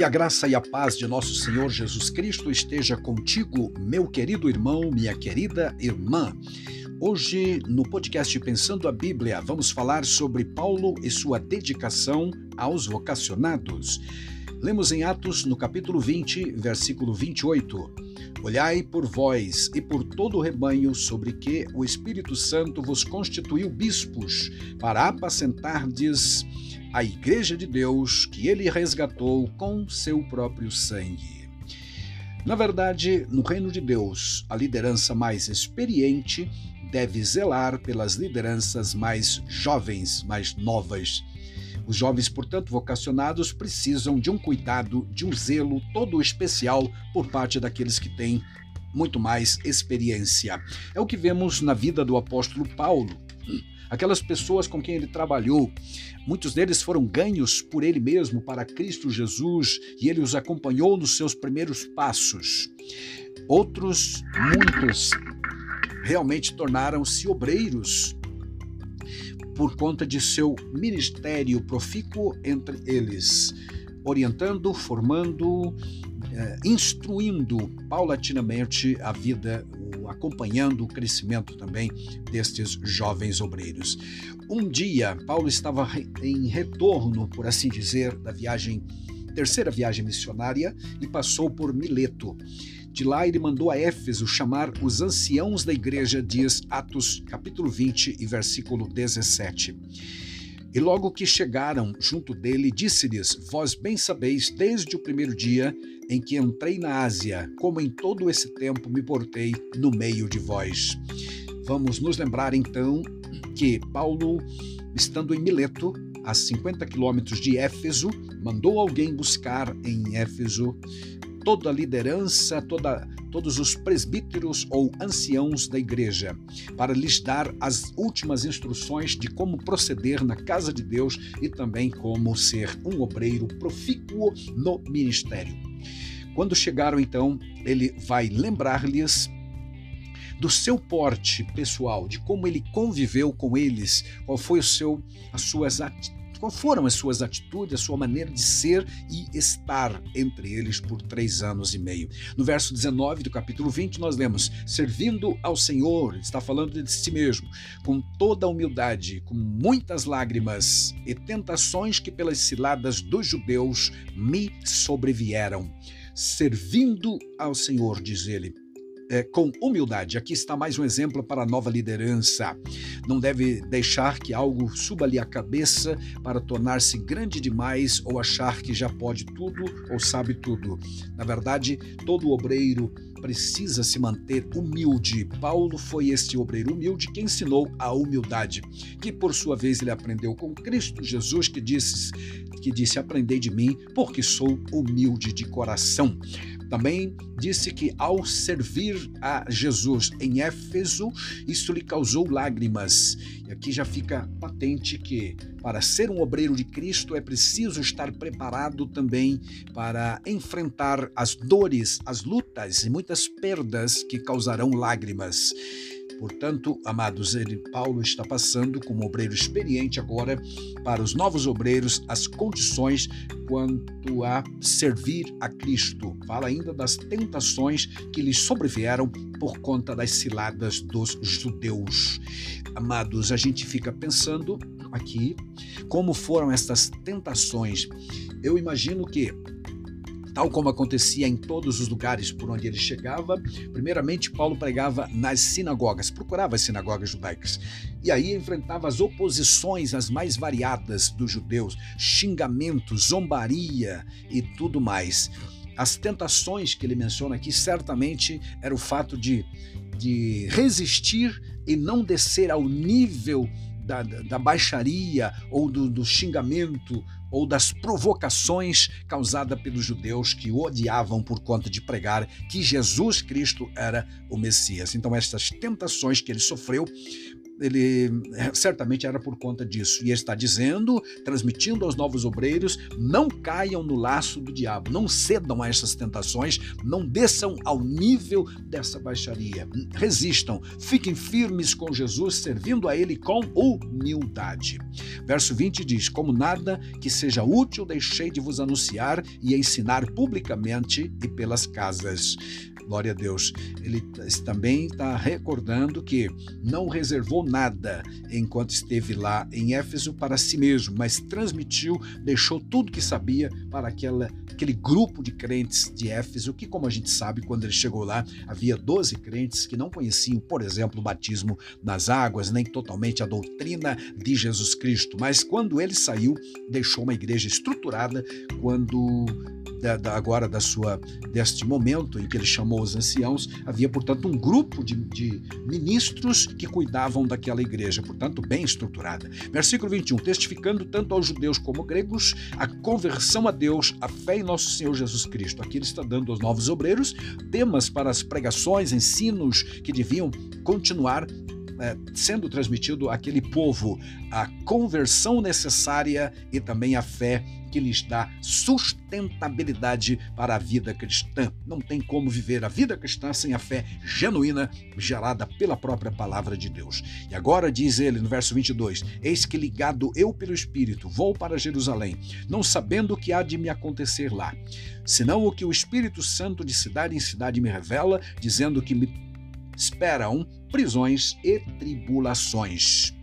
Que a graça e a paz de nosso Senhor Jesus Cristo esteja contigo, meu querido irmão, minha querida irmã. Hoje, no podcast Pensando a Bíblia, vamos falar sobre Paulo e sua dedicação aos vocacionados. Lemos em Atos, no capítulo 20, versículo 28. Olhai por vós e por todo o rebanho sobre que o Espírito Santo vos constituiu bispos, para apacentardes a Igreja de Deus que ele resgatou com seu próprio sangue. Na verdade, no reino de Deus, a liderança mais experiente deve zelar pelas lideranças mais jovens, mais novas. Os jovens, portanto, vocacionados precisam de um cuidado, de um zelo todo especial por parte daqueles que têm muito mais experiência. É o que vemos na vida do apóstolo Paulo. Aquelas pessoas com quem ele trabalhou, muitos deles foram ganhos por ele mesmo para Cristo Jesus e ele os acompanhou nos seus primeiros passos. Outros, muitos, realmente tornaram-se obreiros por conta de seu ministério profícuo entre eles, orientando, formando, eh, instruindo paulatinamente a vida, acompanhando o crescimento também destes jovens obreiros. Um dia, Paulo estava em retorno, por assim dizer, da viagem, terceira viagem missionária, e passou por Mileto. De lá ele mandou a Éfeso chamar os anciãos da igreja, diz Atos capítulo 20 e versículo 17. E logo que chegaram junto dele, disse-lhes: Vós bem sabeis, desde o primeiro dia em que entrei na Ásia, como em todo esse tempo me portei no meio de vós. Vamos nos lembrar então que Paulo, estando em Mileto, a 50 quilômetros de Éfeso, mandou alguém buscar em Éfeso toda a liderança, toda, todos os presbíteros ou anciãos da igreja, para lhes dar as últimas instruções de como proceder na casa de Deus e também como ser um obreiro profícuo no ministério. Quando chegaram, então, ele vai lembrar-lhes do seu porte pessoal, de como ele conviveu com eles, qual foi o seu, as suas qual foram as suas atitudes, a sua maneira de ser e estar entre eles por três anos e meio. No verso 19 do capítulo 20, nós lemos: servindo ao Senhor, está falando de si mesmo, com toda a humildade, com muitas lágrimas e tentações que pelas ciladas dos judeus me sobrevieram. Servindo ao Senhor, diz ele, é, com humildade. Aqui está mais um exemplo para a nova liderança. Não deve deixar que algo suba-lhe a cabeça para tornar-se grande demais ou achar que já pode tudo ou sabe tudo. Na verdade, todo obreiro precisa se manter humilde. Paulo foi este obreiro humilde que ensinou a humildade, que por sua vez ele aprendeu com Cristo Jesus, que disse, que disse: Aprendei de mim, porque sou humilde de coração. Também disse que ao servir a Jesus em Éfeso, isso lhe causou lágrimas. E aqui já fica patente que para ser um obreiro de Cristo é preciso estar preparado também para enfrentar as dores, as lutas e muitas perdas que causarão lágrimas. Portanto, amados, ele, Paulo está passando como obreiro experiente agora para os novos obreiros as condições quanto a servir a Cristo. Fala ainda das tentações que lhes sobrevieram por conta das ciladas dos judeus. Amados, a gente fica pensando aqui como foram essas tentações. Eu imagino que Tal como acontecia em todos os lugares por onde ele chegava, primeiramente Paulo pregava nas sinagogas, procurava as sinagogas judaicas, e aí enfrentava as oposições as mais variadas dos judeus, xingamentos, zombaria e tudo mais. As tentações que ele menciona aqui certamente era o fato de, de resistir e não descer ao nível da, da baixaria ou do, do xingamento ou das provocações causadas pelos judeus que o odiavam por conta de pregar que Jesus Cristo era o Messias. Então, estas tentações que ele sofreu ele é, certamente era por conta disso. E ele está dizendo, transmitindo aos novos obreiros: não caiam no laço do diabo, não cedam a essas tentações, não desçam ao nível dessa baixaria. Resistam, fiquem firmes com Jesus, servindo a Ele com humildade. Verso 20 diz: Como nada que seja útil, deixei de vos anunciar e ensinar publicamente e pelas casas. Glória a Deus. Ele também está recordando que não reservou nada enquanto esteve lá em Éfeso para si mesmo, mas transmitiu, deixou tudo que sabia para aquela, aquele grupo de crentes de Éfeso, que, como a gente sabe, quando ele chegou lá, havia 12 crentes que não conheciam, por exemplo, o batismo nas águas, nem totalmente a doutrina de Jesus Cristo. Mas quando ele saiu, deixou uma igreja estruturada quando da, da, agora da sua deste momento em que ele chamou os anciãos, havia portanto um grupo de, de ministros que cuidavam daquela igreja, portanto bem estruturada. Versículo 21, testificando tanto aos judeus como gregos a conversão a Deus, a fé em nosso Senhor Jesus Cristo. Aqui ele está dando aos novos obreiros temas para as pregações, ensinos que deviam continuar é, sendo transmitido àquele povo a conversão necessária e também a fé que lhes dá sustentabilidade para a vida cristã. Não tem como viver a vida cristã sem a fé genuína gerada pela própria palavra de Deus. E agora diz ele no verso 22: Eis que ligado eu pelo Espírito vou para Jerusalém, não sabendo o que há de me acontecer lá, senão o que o Espírito Santo de cidade em cidade me revela, dizendo que me esperam prisões e tribulações.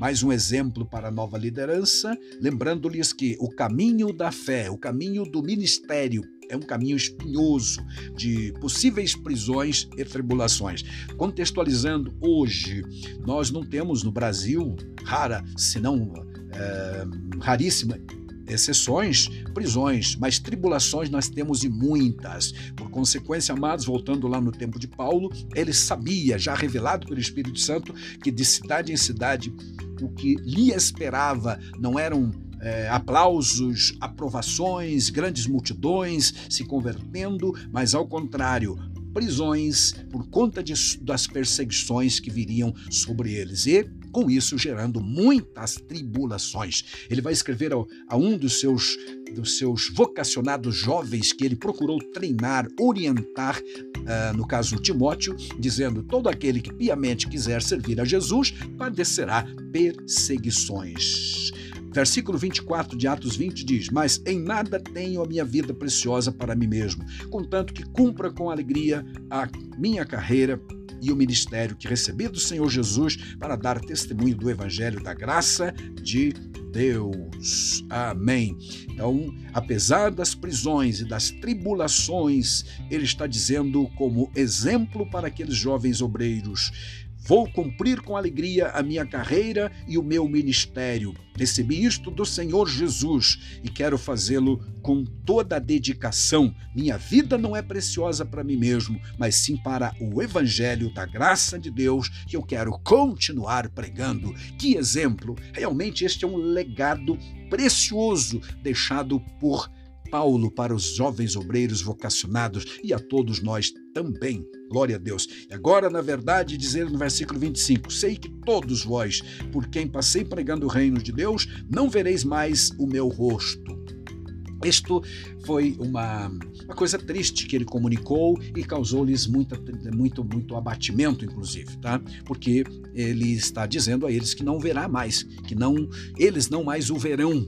Mais um exemplo para a nova liderança, lembrando-lhes que o caminho da fé, o caminho do ministério, é um caminho espinhoso de possíveis prisões e tribulações. Contextualizando, hoje nós não temos no Brasil rara, se não é, raríssima, exceções, prisões, mas tribulações nós temos e muitas. Por consequência, amados, voltando lá no tempo de Paulo, ele sabia, já revelado pelo Espírito Santo, que de cidade em cidade o que lhe esperava não eram é, aplausos, aprovações, grandes multidões se convertendo, mas ao contrário, prisões por conta de, das perseguições que viriam sobre eles. E com isso gerando muitas tribulações. Ele vai escrever a, a um dos seus, dos seus vocacionados jovens que ele procurou treinar, orientar, uh, no caso Timóteo, dizendo: todo aquele que piamente quiser servir a Jesus padecerá perseguições. Versículo 24 de Atos 20 diz: Mas em nada tenho a minha vida preciosa para mim mesmo, contanto que cumpra com alegria a minha carreira e o ministério que recebi do Senhor Jesus para dar testemunho do Evangelho da graça de Deus. Amém. Então, apesar das prisões e das tribulações, ele está dizendo como exemplo para aqueles jovens obreiros Vou cumprir com alegria a minha carreira e o meu ministério. Recebi isto do Senhor Jesus e quero fazê-lo com toda a dedicação. Minha vida não é preciosa para mim mesmo, mas sim para o Evangelho da graça de Deus que eu quero continuar pregando. Que exemplo! Realmente este é um legado precioso deixado por Paulo para os jovens obreiros vocacionados e a todos nós também. Glória a Deus. E agora, na verdade, dizer no versículo 25: Sei que todos vós, por quem passei pregando o reino de Deus, não vereis mais o meu rosto. Isto foi uma, uma coisa triste que ele comunicou e causou-lhes muito, muito abatimento, inclusive, tá? Porque ele está dizendo a eles que não verá mais, que não eles não mais o verão,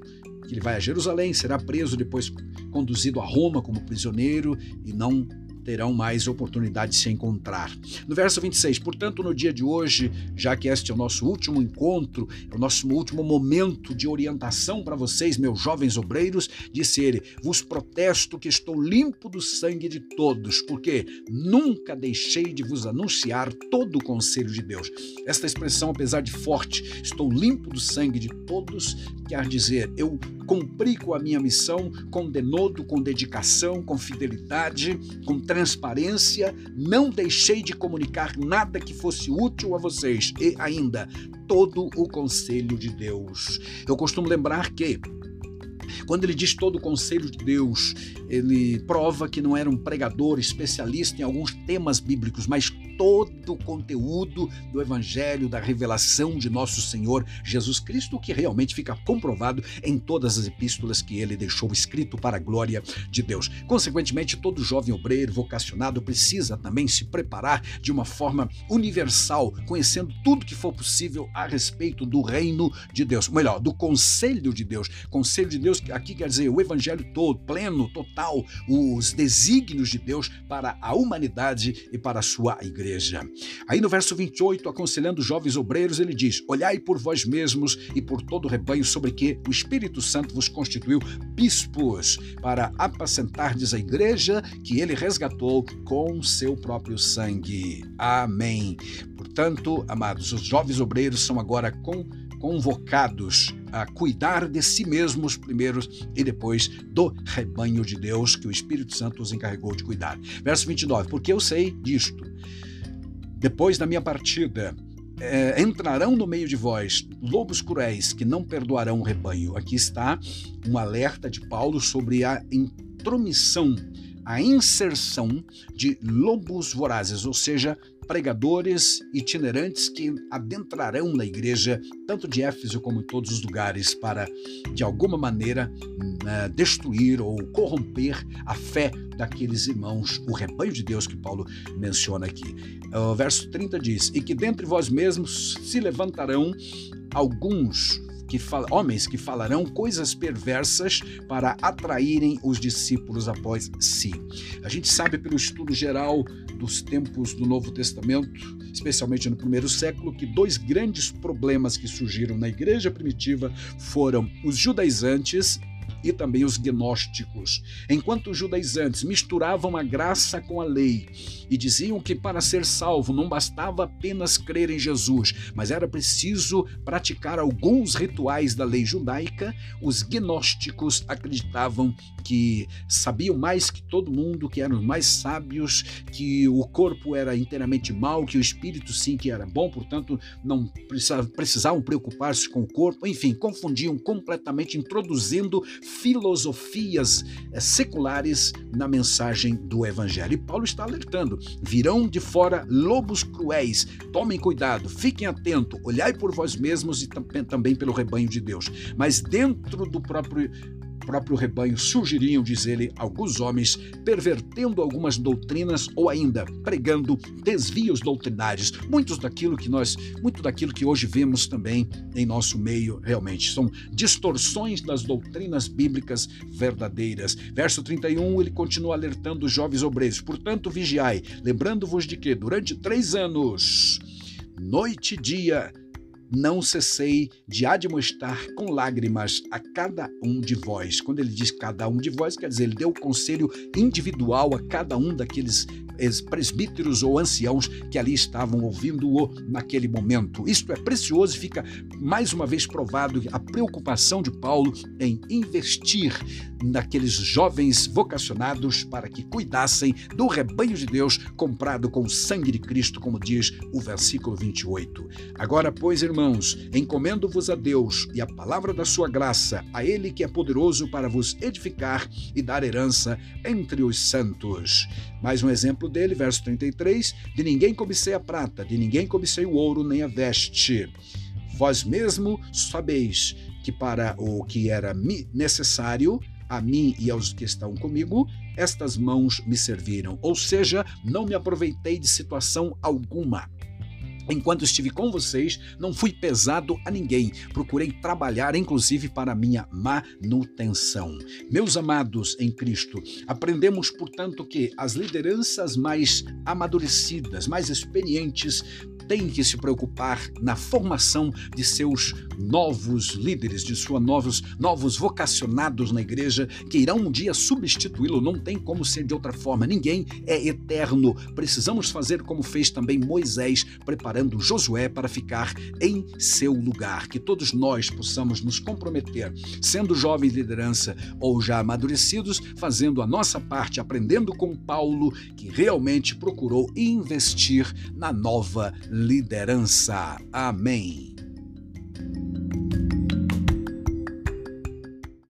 ele vai a Jerusalém, será preso, depois conduzido a Roma como prisioneiro e não terão mais oportunidade de se encontrar. No verso 26, portanto, no dia de hoje, já que este é o nosso último encontro, é o nosso último momento de orientação para vocês, meus jovens obreiros, disse ele: Vos protesto que estou limpo do sangue de todos, porque nunca deixei de vos anunciar todo o conselho de Deus. Esta expressão, apesar de forte, estou limpo do sangue de todos, quer dizer, eu cumpri com a minha missão com denodo, com dedicação, com fidelidade, com transparência, não deixei de comunicar nada que fosse útil a vocês e ainda todo o conselho de Deus. Eu costumo lembrar que quando ele diz todo o conselho de Deus, ele prova que não era um pregador especialista em alguns temas bíblicos, mas todo o conteúdo do Evangelho, da revelação de nosso Senhor Jesus Cristo, que realmente fica comprovado em todas as epístolas que ele deixou escrito para a glória de Deus. Consequentemente, todo jovem obreiro vocacionado precisa também se preparar de uma forma universal, conhecendo tudo que for possível a respeito do reino de Deus, melhor, do conselho de Deus. Conselho de Deus, aqui quer dizer o evangelho todo, pleno, total, os desígnios de Deus para a humanidade e para a sua igreja. Aí no verso 28, aconselhando os jovens obreiros, ele diz: Olhai por vós mesmos e por todo o rebanho sobre que o Espírito Santo vos constituiu bispos para apacentardes a igreja que ele resgatou com seu próprio sangue. Amém. Portanto, amados, os jovens obreiros são agora com convocados a cuidar de si mesmos primeiro e depois do rebanho de Deus que o Espírito Santo os encarregou de cuidar. Verso 29, porque eu sei disto. Depois da minha partida, é, entrarão no meio de vós lobos cruéis que não perdoarão o rebanho. Aqui está um alerta de Paulo sobre a intromissão, a inserção de lobos vorazes, ou seja, pregadores itinerantes que adentrarão na igreja, tanto de Éfeso como em todos os lugares, para, de alguma maneira, né, destruir ou corromper a fé daqueles irmãos, o rebanho de Deus que Paulo menciona aqui. O verso 30 diz: E que dentre vós mesmos se levantarão alguns que homens que falarão coisas perversas para atraírem os discípulos após si. A gente sabe pelo estudo geral dos tempos do Novo Testamento, especialmente no primeiro século, que dois grandes problemas que surgiram na igreja primitiva foram os judaizantes e também os gnósticos. Enquanto os judaizantes misturavam a graça com a lei e diziam que para ser salvo não bastava apenas crer em Jesus, mas era preciso praticar alguns rituais da lei judaica, os gnósticos acreditavam que sabiam mais que todo mundo, que eram mais sábios, que o corpo era inteiramente mau, que o espírito sim que era bom, portanto não precisavam preocupar-se com o corpo, enfim, confundiam completamente, introduzindo filosofias eh, seculares na mensagem do Evangelho. E Paulo está alertando: virão de fora lobos cruéis, tomem cuidado, fiquem atentos, olhai por vós mesmos e também pelo rebanho de Deus. Mas dentro do próprio próprio rebanho surgiriam, diz ele, alguns homens pervertendo algumas doutrinas ou ainda pregando desvios doutrinários. Muitos daquilo que nós, muito daquilo que hoje vemos também em nosso meio, realmente são distorções das doutrinas bíblicas verdadeiras. Verso 31, ele continua alertando os jovens obreiros. Portanto, vigiai, lembrando-vos de que durante três anos, noite e dia, não cessei de admoestar com lágrimas a cada um de vós. Quando ele diz cada um de vós, quer dizer, ele deu conselho individual a cada um daqueles presbíteros ou anciãos que ali estavam ouvindo-o naquele momento. Isto é precioso e fica mais uma vez provado a preocupação de Paulo em investir naqueles jovens vocacionados para que cuidassem do rebanho de Deus comprado com o sangue de Cristo, como diz o versículo 28. Agora, pois, irmãos, encomendo-vos a Deus e a palavra da sua graça, a Ele que é poderoso para vos edificar e dar herança entre os santos. Mais um exemplo dele, verso 33: De ninguém cobicei a prata, de ninguém cobicei o ouro nem a veste. Vós mesmo sabeis que para o que era necessário, a mim e aos que estão comigo, estas mãos me serviram. Ou seja, não me aproveitei de situação alguma. Enquanto estive com vocês, não fui pesado a ninguém. Procurei trabalhar, inclusive, para minha manutenção. Meus amados em Cristo, aprendemos, portanto, que as lideranças mais amadurecidas, mais experientes, têm que se preocupar na formação de seus novos líderes, de seus novos, novos vocacionados na igreja, que irão um dia substituí-lo. Não tem como ser de outra forma. Ninguém é eterno. Precisamos fazer como fez também Moisés, preparando Josué para ficar em seu lugar. Que todos nós possamos nos comprometer, sendo jovem liderança ou já amadurecidos, fazendo a nossa parte, aprendendo com Paulo, que realmente procurou investir na nova liderança. Amém.